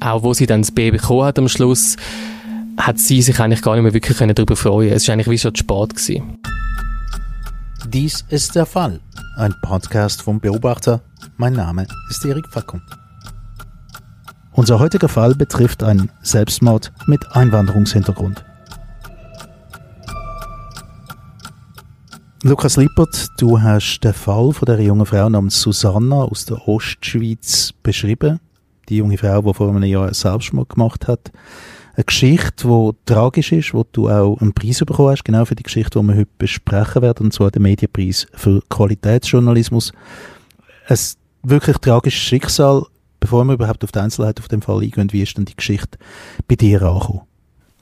auch wo sie dann das Baby bekommen hat am Schluss, hat sie sich eigentlich gar nicht mehr wirklich darüber freuen Es war eigentlich wie schon zu spät. Gewesen. Dies ist der Fall. Ein Podcast vom Beobachter. Mein Name ist Erik Fackung. Unser heutiger Fall betrifft einen Selbstmord mit Einwanderungshintergrund. Lukas Lippert, du hast den Fall von der jungen Frau namens Susanna aus der Ostschweiz beschrieben. Die junge Frau, die vor einem Jahr Selbstmord gemacht hat. Eine Geschichte, die tragisch ist, wo du auch einen Preis bekommen hast, genau für die Geschichte, die wir heute besprechen werden, und zwar den Medienpreis für Qualitätsjournalismus. Ein wirklich tragisches Schicksal. Bevor wir überhaupt auf die Einzelheiten auf dem Fall eingehen, wie ist denn die Geschichte bei dir angekommen?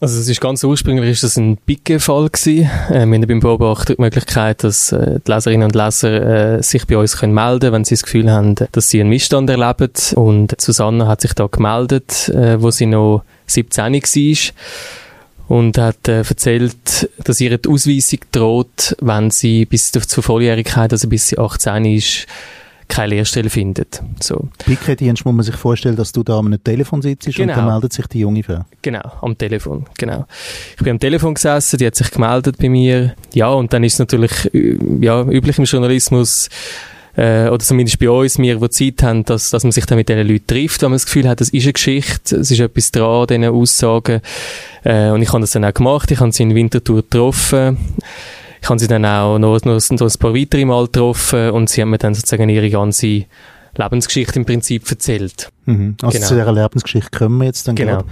Also es ist ganz ursprünglich ist das ein Bicke-Fall gewesen. Äh, wir haben beim Beobachter die Möglichkeit, dass äh, die Leserinnen und Leser äh, sich bei uns können melden wenn sie das Gefühl haben, dass sie einen Missstand erleben. Und Susanne hat sich da gemeldet, äh, wo sie noch 17 war und hat äh, erzählt, dass ihre Ausweisung droht, wenn sie bis zur Volljährigkeit, also bis sie 18 ist, keine Lehrstelle findet. So. Picke-Dienst muss man sich vorstellen, dass du da am Telefon sitzt genau. und dann meldet sich die junge Frau. Genau, am Telefon, genau. Ich bin am Telefon gesessen, die hat sich gemeldet bei mir. Ja, und dann ist natürlich ja, üblich im Journalismus, äh, oder zumindest bei uns, wir, die Zeit haben, dass, dass man sich dann mit diesen Leuten trifft, wenn man das Gefühl hat, das ist eine Geschichte, es ist etwas dran, diesen Aussagen. Äh, und ich habe das dann auch gemacht, ich habe sie in Winterthur getroffen. Ich habe sie dann auch noch, noch, noch ein paar weitere Mal getroffen und sie haben mir dann sozusagen ihre ganze Lebensgeschichte im Prinzip erzählt. Mhm. Also genau. zu dieser Lebensgeschichte kommen wir jetzt dann genau.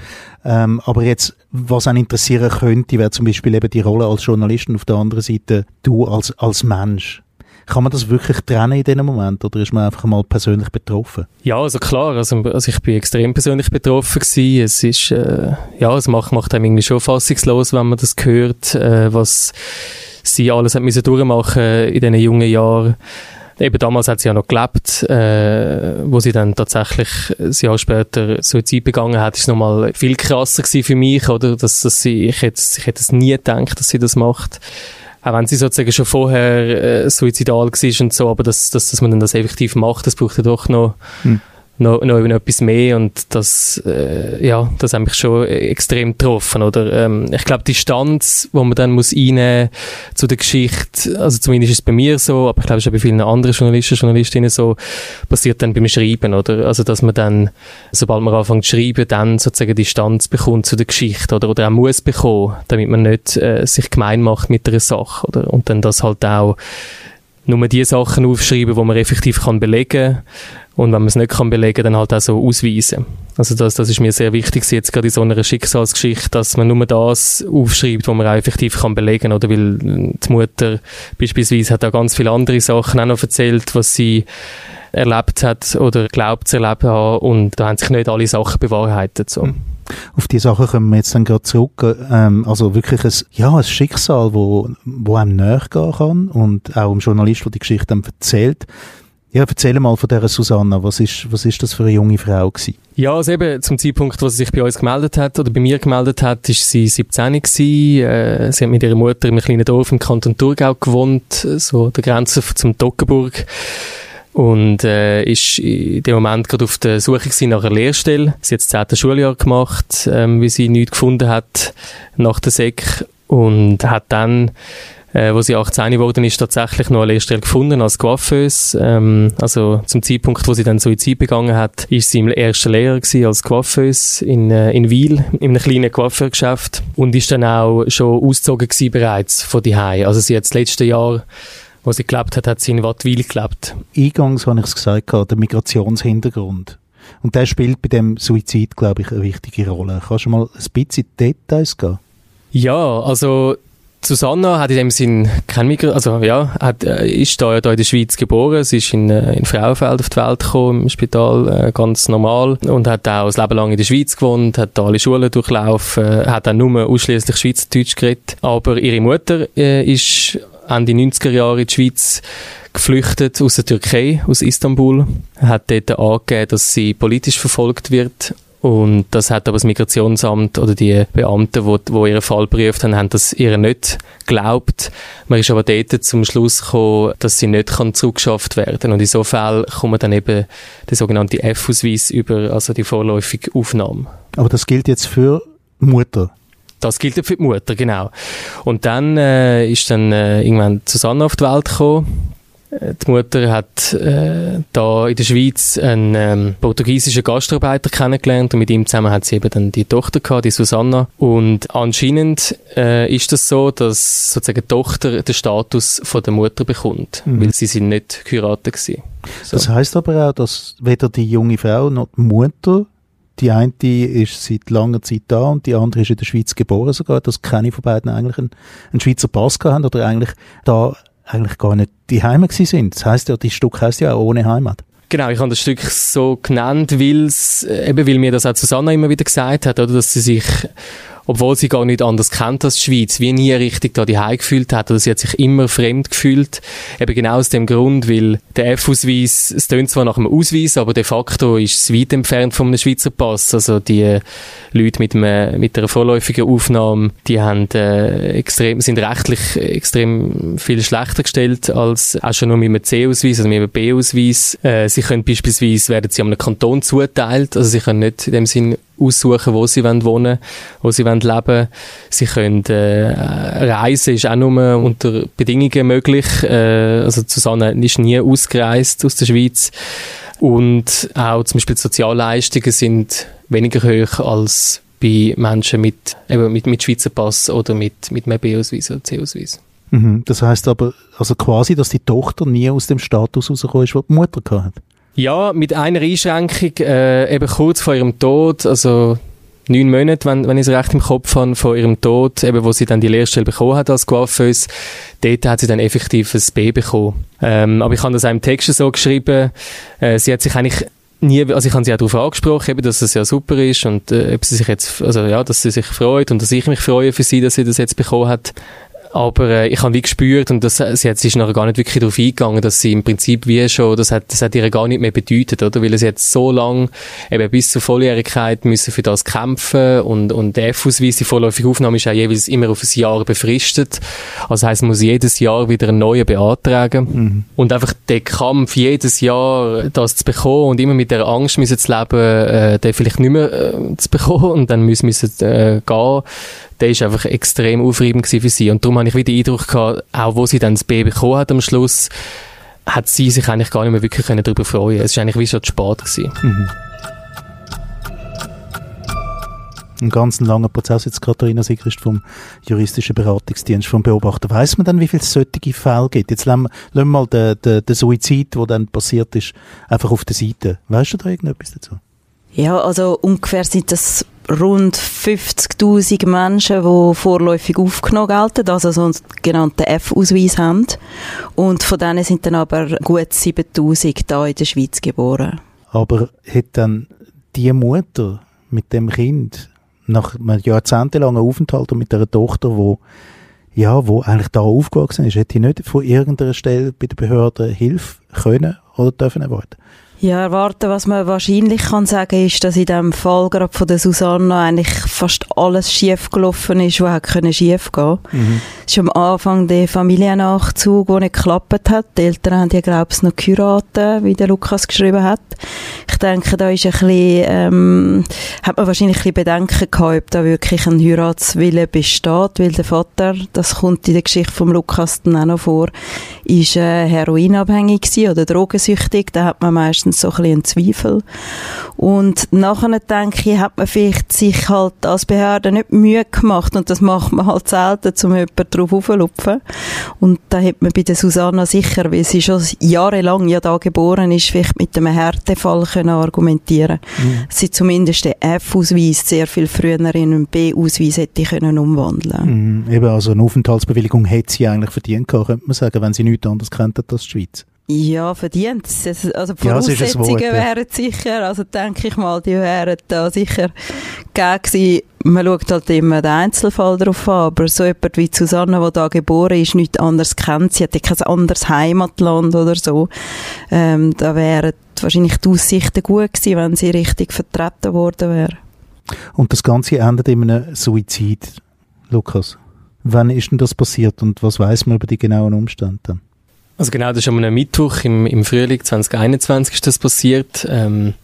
Ähm, aber jetzt, was einen interessieren könnte, wäre zum Beispiel eben die Rolle als Journalist und auf der anderen Seite du als, als Mensch. Kann man das wirklich trennen in diesem Moment oder ist man einfach mal persönlich betroffen? Ja, also klar, also, also ich bin extrem persönlich betroffen gewesen. Es ist, äh, ja, es macht, macht einem irgendwie schon fassungslos, wenn man das hört, äh, was sie alles hat müssen durchmachen in diesen jungen Jahren. Eben damals hat sie ja noch gelebt, äh, wo sie dann tatsächlich ein Jahr später Suizid begangen hat, ist nochmal viel krasser gewesen für mich, oder? Dass, dass sie, ich hätte, ich hätte es nie gedacht, dass sie das macht. Auch wenn sie sozusagen schon vorher äh, suizidal war und so, aber dass, dass, dass man dann das effektiv macht, das braucht ja doch noch, hm noch, noch etwas mehr und das, äh, ja, das hat mich schon extrem getroffen, oder? Ähm, ich glaube, die Distanz, wo man dann muss einnehmen zu der Geschichte, also zumindest ist es bei mir so, aber ich glaube, es ist auch bei vielen anderen Journalisten, Journalistinnen so, passiert dann beim Schreiben, oder? Also, dass man dann, sobald man anfängt zu schreiben, dann sozusagen Distanz bekommt zu der Geschichte, oder? Oder auch muss bekommen, damit man nicht äh, sich gemein macht mit der Sache, oder? Und dann das halt auch nur die Sachen aufschreiben, die man effektiv kann belegen kann und wenn man es nicht kann belegen, dann halt auch so ausweisen. Also das, das ist mir sehr wichtig, jetzt gerade in so einer Schicksalsgeschichte, dass man nur das aufschreibt, was man auch effektiv kann belegen, oder weil die Mutter beispielsweise hat auch ganz viele andere Sachen auch noch erzählt, was sie erlebt hat oder glaubt zu erleben haben und da haben sich nicht alle Sachen bewahrheitet. So. Auf die Sache kommen wir jetzt dann gerade zurück. Ähm, also wirklich ein, ja, ein Schicksal, wo, wo einem näher gehen kann und auch ein Journalist, der die Geschichte dann erzählt. Ja, erzähl mal von dieser Susanna. Was ist, was ist das für eine junge Frau gewesen? Ja, also eben zum Zeitpunkt, wo sie sich bei uns gemeldet hat oder bei mir gemeldet hat, ist sie 17 gewesen. Äh, sie hat mit ihrer Mutter in einem kleinen Dorf im Kanton Thurgau gewohnt, so an der Grenze zum Toggenburg und äh, ist in dem Moment gerade auf der Suche nach einer Lehrstelle. Sie hat das zehnte Schuljahr gemacht, ähm, wie sie nichts gefunden hat nach der Sek und hat dann äh, wo sie 18 geworden ist, tatsächlich noch eine Lehrstelle gefunden als Coiffeuse. Ähm, also zum Zeitpunkt, wo sie dann Suizid begangen hat, ist sie im ersten Lehrer gewesen als Coiffeuse in, äh, in Wiel, in einem kleinen Coiffeurgeschäft und ist dann auch schon ausgezogen gewesen bereits von die Also sie hat das letzte Jahr wo sie gelebt hat, hat sie in Wattwil gelebt. Eingangs habe ich es gesagt, der Migrationshintergrund. Und der spielt bei dem Suizid, glaube ich, eine wichtige Rolle. Kannst du mal ein bisschen Details gehen? Ja, also Susanna hat in dem Sinn kein Mikro, also ja, hat, äh, ist da, da in der Schweiz geboren. Sie ist in, äh, in Frauenfeld auf die Welt gekommen, im Spital, äh, ganz normal. Und hat auch das Leben lang in der Schweiz gewohnt, hat da alle Schulen durchlaufen, hat dann nur ausschließlich Schweizerdeutsch geredet. Aber ihre Mutter äh, ist Ende 90er Jahre in die Schweiz geflüchtet aus der Türkei, aus Istanbul, hat dort angegeben, dass sie politisch verfolgt wird Und das hat aber das Migrationsamt oder die Beamten, die, die ihren Fall geprüft haben, haben das ihr nicht geglaubt. Man ist aber dort zum Schluss gekommen, dass sie nicht kann zurückgeschafft werden Und in so Fällen kommt dann eben der sogenannte F-Ausweis über, also die vorläufige Aufnahme. Aber das gilt jetzt für Mutter? Das gilt für die Mutter, genau. Und dann äh, ist dann äh, irgendwann Susanne auf die Welt gekommen. Äh, die Mutter hat äh, da in der Schweiz einen ähm, portugiesischen Gastarbeiter kennengelernt und mit ihm zusammen hat sie eben dann die Tochter gehabt, die Susanna. Und anscheinend äh, ist das so, dass sozusagen die Tochter den Status von der Mutter bekommt, mhm. weil sie sind nicht geheiratet gewesen. So. Das heißt aber auch, dass weder die junge Frau noch die Mutter die eine ist seit langer Zeit da und die andere ist in der Schweiz geboren sogar, dass keine von beiden eigentlich einen, einen Schweizer Pass haben oder eigentlich da eigentlich gar nicht die Heimat sind. Das heißt ja, das Stück heißt ja auch ohne Heimat. Genau, ich habe das Stück so genannt, weil es, eben weil mir das auch Susanna immer wieder gesagt hat, oder, dass sie sich obwohl sie gar nicht anders kennt als die Schweiz, wie nie richtig da die gefühlt hat oder sie hat sich immer fremd gefühlt. Eben genau aus dem Grund, weil der F-Ausweis, es tönt zwar nach einem Ausweis, aber de facto ist es weit entfernt von einem Schweizer Pass. Also die Leute mit, einem, mit einer vorläufigen Aufnahme, die haben, äh, extrem, sind rechtlich extrem viel schlechter gestellt als auch schon nur mit einem C-Ausweis, also mit einem B-Ausweis. Äh, sie können beispielsweise, werden sie einem Kanton zuteilt, also sie können nicht in dem Sinn aussuchen, wo sie wollen wohnen wo sie wollen leben Sie können äh, reisen, ist auch nur unter Bedingungen möglich. Äh, also Susanne ist nie ausgereist aus der Schweiz. Und auch zum Beispiel Sozialleistungen sind weniger hoch als bei Menschen mit, eben mit, mit Schweizer Pass oder mit, mit einem B-Ausweis oder C-Ausweis. Mhm. Das heißt aber, also quasi, dass die Tochter nie aus dem Status rausgekommen ist, den die Mutter hatte. Ja, mit einer Einschränkung, äh, eben kurz vor ihrem Tod, also neun Monate, wenn, wenn ich es recht im Kopf habe, vor ihrem Tod, eben wo sie dann die Lehrstelle bekommen hat als Coiffeuse, dort hat sie dann effektiv ein B bekommen. Ähm, aber ich habe das auch im Text so geschrieben, äh, sie hat sich eigentlich nie, also ich habe sie auch darauf angesprochen, eben, dass es ja super ist und äh, ob sie sich jetzt, also ja, dass sie sich freut und dass ich mich freue für sie, dass sie das jetzt bekommen hat. Aber äh, ich habe wie gespürt, und das, sie, hat, sie ist nachher gar nicht wirklich darauf eingegangen, dass sie im Prinzip wie schon, das hat, das hat ihr gar nicht mehr bedeutet, oder? Weil sie jetzt so lange, eben bis zur Volljährigkeit müssen für das kämpfen und, und der F-Ausweis, die vorläufige Aufnahme ist ja jeweils immer auf ein Jahr befristet. Also heisst, man muss jedes Jahr wieder einen neuen beantragen. Mhm. Und einfach der Kampf, jedes Jahr das zu bekommen und immer mit der Angst müssen zu leben, äh, den vielleicht nicht mehr äh, zu bekommen und dann müssen, müssen äh, gehen, der ist einfach extrem aufreibend für sie. Und darum habe ich wieder den Eindruck gehabt, auch wo sie dann das B bekommen hat am Schluss, hat sie sich eigentlich gar nicht mehr wirklich darüber freuen Es war eigentlich wie schon zu spät. Gewesen. Mhm. Ein ganz langer Prozess jetzt Katharina Sigrist vom juristischen Beratungsdienst vom Beobachter. Weiß man dann, wie viele solche Fälle gibt? Jetzt lassen wir, lassen wir mal den, den, den Suizid, der dann passiert ist, einfach auf der Seite. Weißt du da irgendetwas dazu? Ja, also ungefähr sind das rund 50.000 Menschen, die vorläufig aufgenommen gelten, also so einen genannten F-Ausweis haben. Und von denen sind dann aber gut 7.000 da in der Schweiz geboren. Aber hat dann die Mutter mit dem Kind nach einem jahrzehntelangen Aufenthalt und mit einer Tochter, wo ja, wo eigentlich da aufgewachsen ist, hätte die nicht von irgendeiner Stelle bei der Behörde Hilfe können oder dürfen erwarten? Ja, erwarten, was man wahrscheinlich kann sagen, ist, dass in dem Fall gerade von der Susanna eigentlich fast alles schief gelaufen ist, was hätte schief gehen. Mhm. Es ist am Anfang der Familiennachzug, der nicht geklappt hat. Die Eltern haben ja, glaube ich, noch geheiratet, wie der Lukas geschrieben hat. Ich denke, da ist ein bisschen, ähm, hat man wahrscheinlich ein bisschen Bedenken gehabt, ob da wirklich ein Heiratswille besteht, weil der Vater, das kommt in der Geschichte von Lukas dann auch noch vor, ist äh, heroinabhängig gewesen oder drogensüchtig. Da hat man meistens so ein bisschen einen Zweifel. Und nachher, denke ich, hat man vielleicht sich halt als Behörde nicht Mühe gemacht und das macht man halt selten, um jemanden drauf aufzulupfen. Und da hat man bei der Susanna sicher, weil sie schon jahrelang ja da geboren ist, vielleicht mit einem Härtefall können argumentieren mhm. Sie zumindest den F-Ausweis sehr viel früher in einen B-Ausweis hätte können umwandeln mhm. Eben, also eine Aufenthaltsbewilligung hätte sie eigentlich verdient gehabt, könnte man sagen, wenn sie nichts anderes kennt als die Schweiz. Ja, verdient. Also die Voraussetzungen ja, wären sicher, also denke ich mal, die wären da sicher gegeben man schaut halt immer den Einzelfall darauf an, aber so jemand wie Susanne, die da geboren ist, nichts anderes kennt, sie hat ja kein anderes Heimatland oder so, ähm, da wären wahrscheinlich die Aussichten gut gewesen, wenn sie richtig vertreten worden wäre. Und das Ganze endet in einem Suizid, Lukas. Wann ist denn das passiert und was weiß man über die genauen Umstände? Also genau, das ist am Mittwoch im, im Frühling 2021 ist das passiert. Ähm,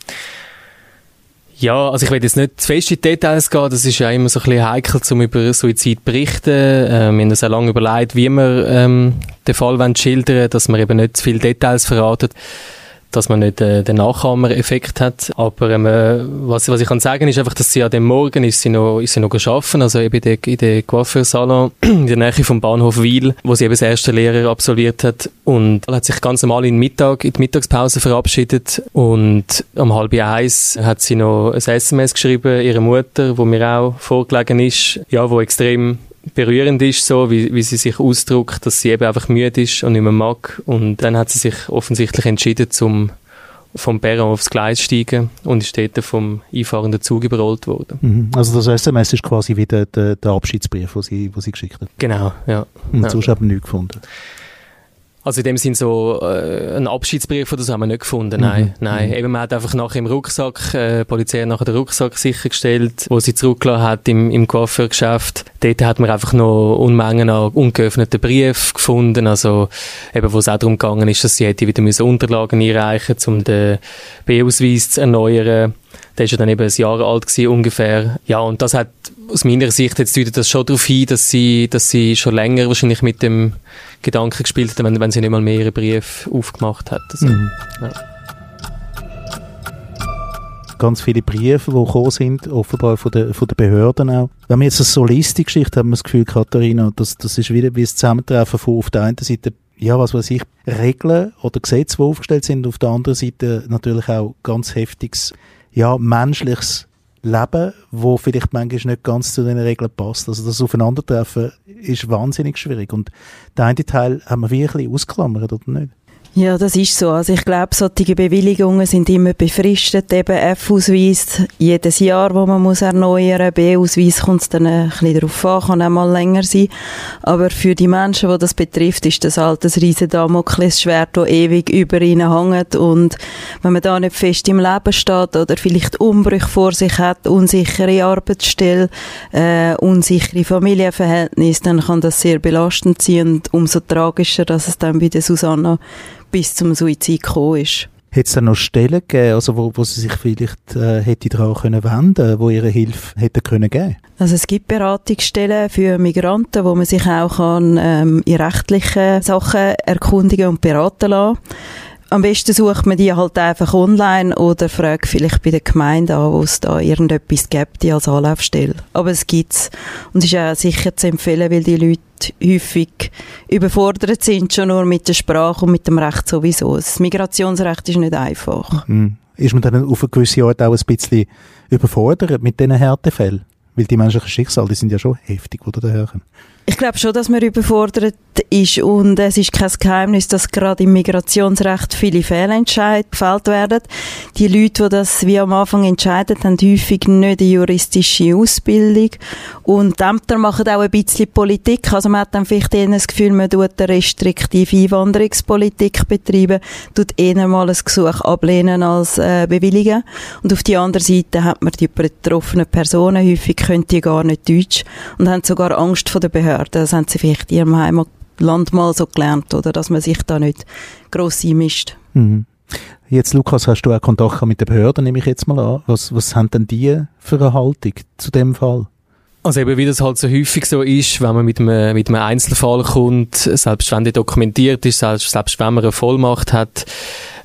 ja, also ich will jetzt nicht zu fest in Details gehen, das ist ja immer so ein bisschen heikel, um über Suizid zu berichten. Ähm, wir haben uns auch lange überlegt, wie wir ähm, den Fall schildern wollen, dass man eben nicht zu viele Details verraten dass man nicht äh, den Nachahmer-Effekt hat. Aber ähm, äh, was, was ich kann sagen ist einfach, dass sie an dem Morgen ist sie noch, ist sie noch arbeiten, also eben in der, in der Coiffeursalon in der Nähe vom Bahnhof Wiel, wo sie eben das erste Lehrer absolviert hat. Und hat sich ganz normal in, Mittag, in die Mittagspause verabschiedet. Und um halb eins hat sie noch ein SMS geschrieben, ihrer Mutter, wo mir auch vorgelegen ist, ja, wo extrem berührend ist, so wie, wie sie sich ausdrückt, dass sie eben einfach müde ist und nicht mehr mag. Und dann hat sie sich offensichtlich entschieden, zum vom Perron aufs Gleis steigen und ist dort vom einfahrenden Zug überrollt worden. Mhm. Also das SMS ist quasi wieder der, der Abschiedsbrief, den sie, sie geschickt hat? Genau, ja. Und ja. sonst haben wir nichts gefunden? Also in dem Sinn so äh, ein Abschiedsbrief oder so haben wir nicht gefunden, nein. Mhm. nein. Mhm. Eben, man hat einfach nachher im Rucksack, äh, die Polizei hat nachher den Rucksack sichergestellt, wo sie zurückgelassen hat im, im Coiffeurgeschäft. Dort hat man einfach noch Unmengen an ungeöffneten Briefen gefunden, also eben, wo es auch darum gegangen ist, dass sie hätte wieder müssen Unterlagen einreichen um den B-Ausweis zu erneuern. Der ist ja dann eben ein Jahr alt gewesen, ungefähr. Ja, und das hat aus meiner Sicht jetzt deutet das schon darauf hin, dass sie, dass sie schon länger wahrscheinlich mit dem Gedanken gespielt hat, wenn, wenn sie nicht mal mehr ihren Brief aufgemacht hat. Also, mhm. ja. Ganz viele Briefe, die gekommen sind, offenbar von den, von den Behörden auch. Wenn man jetzt eine Solistik-Geschichte haben wir das Gefühl, Katharina, das, das ist wieder wie das Zusammentreffen von auf der einen Seite ja, was weiß ich, Regeln oder Gesetze, die aufgestellt sind, auf der anderen Seite natürlich auch ganz heftiges, ja, menschliches Leben, wo vielleicht manchmal nicht ganz zu den Regeln passt. Also das Aufeinandertreffen ist wahnsinnig schwierig. Und der eine Teil haben wir wirklich ausklammert, oder nicht? Ja, das ist so. Also ich glaube, solche Bewilligungen sind immer befristet. Eben F-Ausweis jedes Jahr, wo man muss erneuern. B-Ausweis kommt es dann ein bisschen darauf an, kann auch mal länger sein. Aber für die Menschen, die das betrifft, ist das halt ein riesen Damoklesschwert, das ewig über ihnen hängt. Und wenn man da nicht fest im Leben steht oder vielleicht Umbrüche vor sich hat, unsichere Arbeitsstelle, äh, unsichere Familienverhältnisse, dann kann das sehr belastend sein und umso tragischer, dass es dann bei der Susanna bis zum Suizid gekommen ist. Hätte es dann noch Stellen gegeben, also wo, wo sie sich vielleicht äh, hätte daran können wenden, wo ihre Hilfe hätte können geben? Also es gibt Beratungsstellen für Migranten, wo man sich auch kann, ähm, in rechtlichen Sachen erkundigen und beraten lassen am besten sucht man die halt einfach online oder fragt vielleicht bei der Gemeinde an, wo es da irgendetwas gibt, die als Anlaufstelle. Aber es gibt's. Und es ist auch sicher zu empfehlen, weil die Leute häufig überfordert sind, schon nur mit der Sprache und mit dem Recht sowieso. Das Migrationsrecht ist nicht einfach. Mhm. Ist man dann auf eine gewisse Art auch ein bisschen überfordert mit diesen Härtefällen? Weil die menschlichen Schicksale, die sind ja schon heftig, oder daherkommen. Ich glaube schon, dass man überfordert ist und es ist kein Geheimnis, dass gerade im Migrationsrecht viele Fehlentscheide gefällt werden. Die Leute, die das wie am Anfang entscheiden, haben häufig nicht eine juristische Ausbildung und Ämter machen auch ein bisschen Politik. Also man hat dann vielleicht eher das Gefühl, man tut eine restriktive Einwanderungspolitik betreiben, tut eher mal ein Gesuch ablehnen als äh, bewilligen. Und auf die andere Seite hat man die betroffenen Personen, häufig können die gar nicht Deutsch und haben sogar Angst vor der Behörde Behörden. Das haben sie vielleicht in ihrem Heimatland mal so gelernt, oder? Dass man sich da nicht gross einmischt. Mhm. Jetzt, Lukas, hast du auch Kontakt mit den Behörden, nehme ich jetzt mal an. Was, was haben denn die für eine Haltung zu dem Fall? Also eben, wie das halt so häufig so ist, wenn man mit einem, mit einem Einzelfall kommt, selbst wenn der dokumentiert ist, selbst, selbst wenn man eine Vollmacht hat,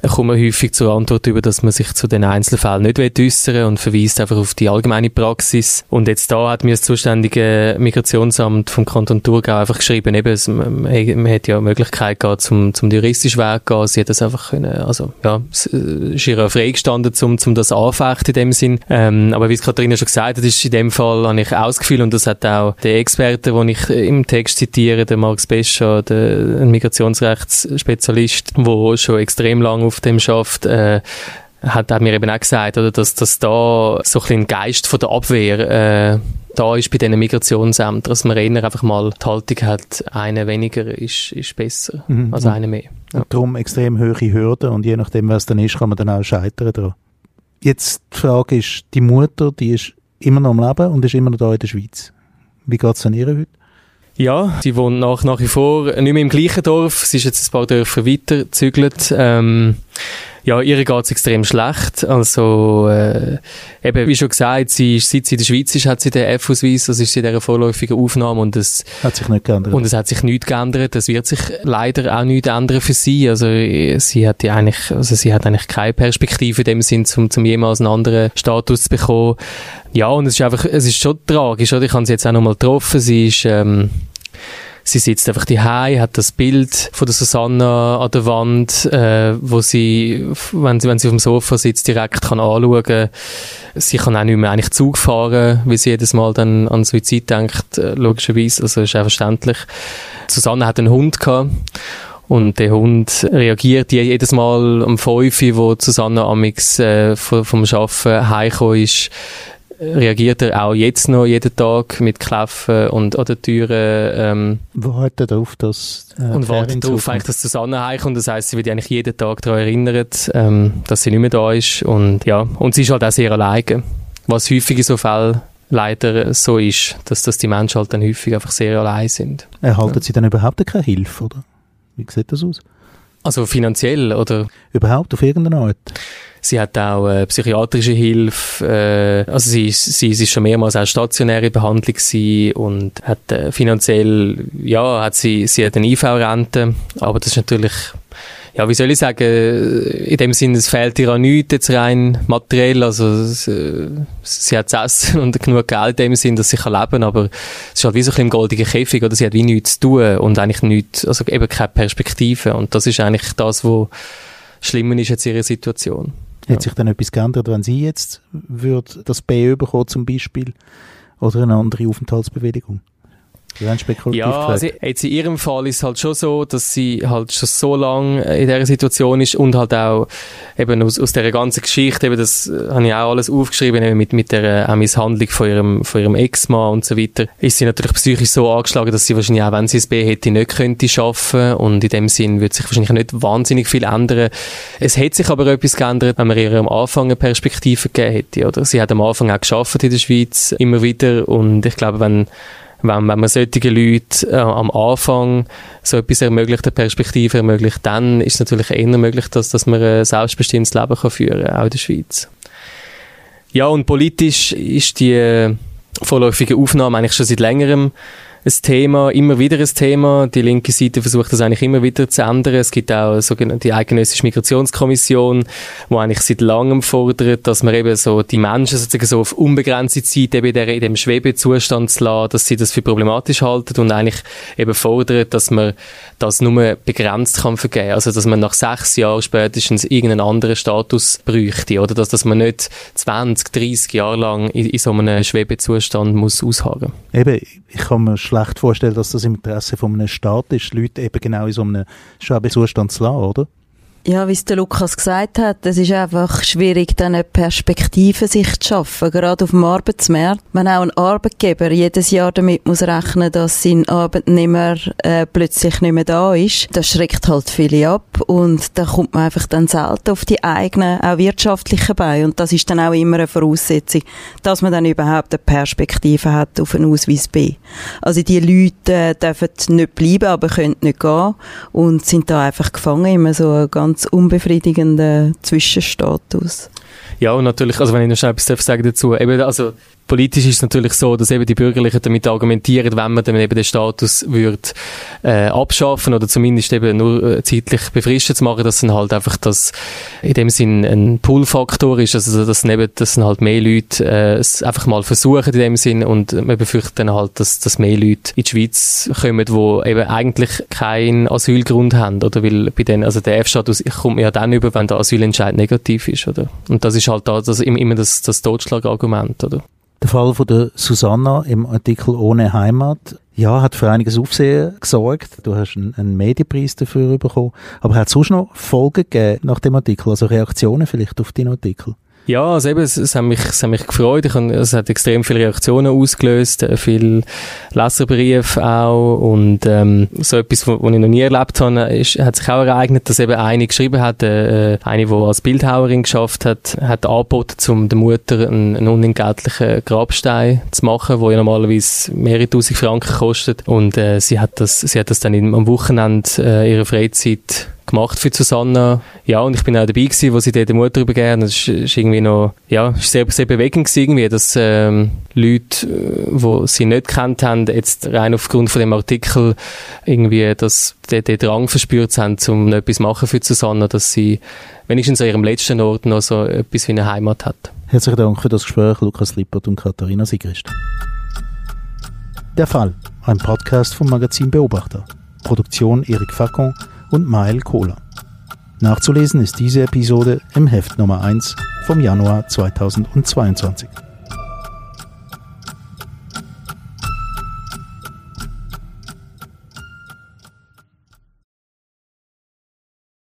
kommt man häufig zur Antwort über, dass man sich zu den Einzelfällen nicht äußern und verweist einfach auf die allgemeine Praxis. Und jetzt da hat mir das zuständige Migrationsamt vom Kanton Thurgau einfach geschrieben, eben, es, man, man hat ja Möglichkeit gehabt, zum, zum juristischen Weg gehen. Sie hat das einfach können, also, ja, es ist ihr freigestanden, zum, zum das anfechten in dem Sinn. Ähm, aber wie es Katharina schon gesagt hat, ist in dem Fall, habe ich Gefühl, und das hat auch der Experte, den ich im Text zitiere, der Marx Bescher, der, Migrationsrechtsspezialist, der schon extrem lange auf dem schafft, äh, hat, hat mir eben auch gesagt, oder, dass, dass da so ein, ein Geist von der Abwehr äh, da ist bei diesen Migrationsämtern, dass man eher einfach mal die Haltung hat, einer weniger ist, ist besser mhm. als einer mehr. Ja. Und darum extrem hohe Hürden und je nachdem, was dann ist, kann man dann auch scheitern daran. Jetzt die Frage ist, die Mutter, die ist immer noch am Leben und ist immer noch da in der Schweiz. Wie geht es an ihr heute? Ja, sie wohnt nach, nach wie vor nicht mehr im gleichen Dorf. Sie ist jetzt ein paar Dörfer weiter gezügelt. Ähm, ja, ihr geht's extrem schlecht. Also, äh, eben, wie schon gesagt, sie ist, seit sie in der Schweiz ist, hat sie den F-Ausweis, das ist sie in dieser vorläufigen Aufnahme und es hat sich nicht geändert. Und es hat sich nichts geändert. Es wird sich leider auch nichts ändern für sie. Also, sie hat ja eigentlich, also sie hat eigentlich keine Perspektive in dem Sinn, zum, zum jemals einen anderen Status zu bekommen. Ja, und es ist einfach, es ist schon tragisch, oder? Ich habe sie jetzt auch nochmal getroffen. Sie ist, ähm, Sie sitzt einfach daheim, hat das Bild von der Susanna an der Wand, äh, wo sie, wenn sie, wenn sie auf dem Sofa sitzt, direkt kann anschauen. Sie kann auch nicht mehr eigentlich Zug fahren, weil sie jedes Mal dann an Suizid denkt, äh, logischerweise. Also ist auch verständlich. Susanna hat einen Hund gehabt. Und der Hund reagiert jedes Mal um 5 Uhr, wo Susanna amix äh, vom, vom Arbeiten heimgekommen ist, reagiert er auch jetzt noch jeden Tag mit Kläffen und an den Türen. Ähm, wartet auf das äh, Und wartet darauf, eigentlich, dass Susanne heimkommt. Das heisst, sie wird eigentlich jeden Tag daran erinnert, ähm, dass sie nicht mehr da ist. Und ja, und sie ist halt auch sehr alleine. Was häufig in so Fällen leider so ist, dass, dass die Menschen halt dann häufig einfach sehr allein sind. Erhalten ja. sie dann überhaupt keine Hilfe, oder? Wie sieht das aus? Also finanziell, oder? Überhaupt auf irgendeine Art? Sie hat auch äh, psychiatrische Hilfe, äh, also sie, sie, sie ist schon mehrmals auch stationäre Behandlung gewesen und hat äh, finanziell, ja, hat sie, sie hat eine IV-Rente, aber das ist natürlich, ja, wie soll ich sagen, in dem Sinne, es fehlt ihr an nichts jetzt rein materiell, also sie, sie hat zu essen und genug Geld in dem Sinne, dass sie kann leben, aber es ist halt wie so ein bisschen im goldenen Käfig, oder sie hat wie nichts zu tun und eigentlich nichts, also eben keine Perspektive und das ist eigentlich das, was schlimmer ist jetzt ihre Situation. Hat sich dann etwas geändert, wenn sie jetzt würde das B bekommen zum Beispiel oder eine andere Aufenthaltsbewilligung? Ja, also jetzt in ihrem Fall ist es halt schon so, dass sie halt schon so lange in dieser Situation ist und halt auch eben aus, aus dieser ganzen Geschichte, eben das äh, habe ich auch alles aufgeschrieben, eben mit, mit der äh, Misshandlung von ihrem, von ihrem Ex-Mann und so weiter, ist sie natürlich psychisch so angeschlagen, dass sie wahrscheinlich auch, wenn sie das B hätte, nicht könnte schaffen und in dem Sinn würde sich wahrscheinlich nicht wahnsinnig viel ändern. Es hätte sich aber etwas geändert, wenn man ihr am Anfang eine Perspektive gegeben hätte, oder? Sie hat am Anfang auch geschafft in der Schweiz, immer wieder und ich glaube, wenn wenn, wenn man solche Leute äh, am Anfang so etwas ermöglicht, eine Perspektive ermöglicht, dann ist es natürlich eher möglich, dass, dass man ein selbstbestimmtes Leben kann führen kann, auch in der Schweiz. Ja, und politisch ist die äh, vorläufige Aufnahme eigentlich schon seit längerem ein Thema, immer wieder ein Thema. Die linke Seite versucht das eigentlich immer wieder zu ändern. Es gibt auch die Eidgenössische Migrationskommission, die eigentlich seit langem fordert, dass man eben so die Menschen sozusagen so auf unbegrenzte Zeit eben in dem Schwebezustand zu lassen, dass sie das für problematisch halten und eigentlich eben fordert, dass man das nur begrenzt kann vergeben. Also, dass man nach sechs Jahren spätestens irgendeinen anderen Status bräuchte, oder? Dass, dass man nicht 20, 30 Jahre lang in, in so einem Schwebezustand muss ausharren. Eben, ich kann mir vorstellen, dass das im Interesse von einem Staat ist, Leute eben genau in so einem Schwebezustand zu lassen, oder? Ja, wie es der Lukas gesagt hat, es ist einfach schwierig, dann eine Perspektive sich zu schaffen, gerade auf dem Arbeitsmarkt. Wenn auch ein Arbeitgeber jedes Jahr damit muss rechnen, dass sein Arbeitnehmer äh, plötzlich nicht mehr da ist, das schreckt halt viele ab und da kommt man einfach dann selten auf die eigenen, auch wirtschaftlichen Beine und das ist dann auch immer eine Voraussetzung, dass man dann überhaupt eine Perspektive hat auf einen Ausweis B. Also die Leute äh, dürfen nicht bleiben, aber können nicht gehen und sind da einfach gefangen, immer so ganz ganz unbefriedigenden Zwischenstatus. Ja, und natürlich, also wenn ich noch schnell etwas sagen dazu, eben, also Politisch ist es natürlich so, dass eben die Bürgerlichen damit argumentieren, wenn man dann eben den Status würde, äh, abschaffen oder zumindest eben nur äh, zeitlich befristet zu machen, dass dann halt einfach das in dem Sinn ein Pull-Faktor ist, also dass, neben, dass dann halt mehr Leute äh, es einfach mal versuchen in dem Sinn und man befürchtet dann halt, dass, dass mehr Leute in die Schweiz kommen, die eben eigentlich keinen Asylgrund haben, oder weil bei denen, also der F-Status kommt ja dann über, wenn der Asylentscheid negativ ist, oder? Und das ist halt da das, immer das, das Totschlagargument, oder? Der Fall von der Susanna im Artikel Ohne Heimat ja, hat für einiges Aufsehen gesorgt. Du hast einen, einen Medienpreis dafür bekommen. Aber hat es sonst noch Folgen gegeben nach dem Artikel, also Reaktionen vielleicht auf den Artikel? Ja, also eben, es, es, hat mich, es hat mich gefreut. Ich es hat extrem viele Reaktionen ausgelöst, äh, viel Leserbriefe auch und ähm, so etwas, was ich noch nie erlebt habe, ist, hat sich auch ereignet, dass eben eine geschrieben hat, äh, eine, die als Bildhauerin geschafft hat, hat angeboten, um der Mutter einen, einen unentgeltlichen Grabstein zu machen, der ja normalerweise mehrere tausend Franken kostet und äh, sie hat das, sie hat das dann am Wochenende äh, ihrer Freizeit gemacht für Susanna. Ja, und ich bin auch dabei gewesen, wo sie der Mutter übergeben. Das ist, ist irgendwie noch, ja, ist sehr, sehr bewegend gewesen, irgendwie, dass ähm, Leute, die sie nicht kennt haben, jetzt rein aufgrund von dem Artikel irgendwie das, den, den Drang verspürt haben, um etwas machen für Susanna, dass sie wenigstens an ihrem letzten Ort noch so etwas wie eine Heimat hat. Herzlichen Dank für das Gespräch, Lukas Lippert und Katharina Sigrist. Der Fall, ein Podcast vom Magazin Beobachter. Produktion Erik Facon und Mael Kohler. Nachzulesen ist diese Episode im Heft Nummer 1 vom Januar 2022.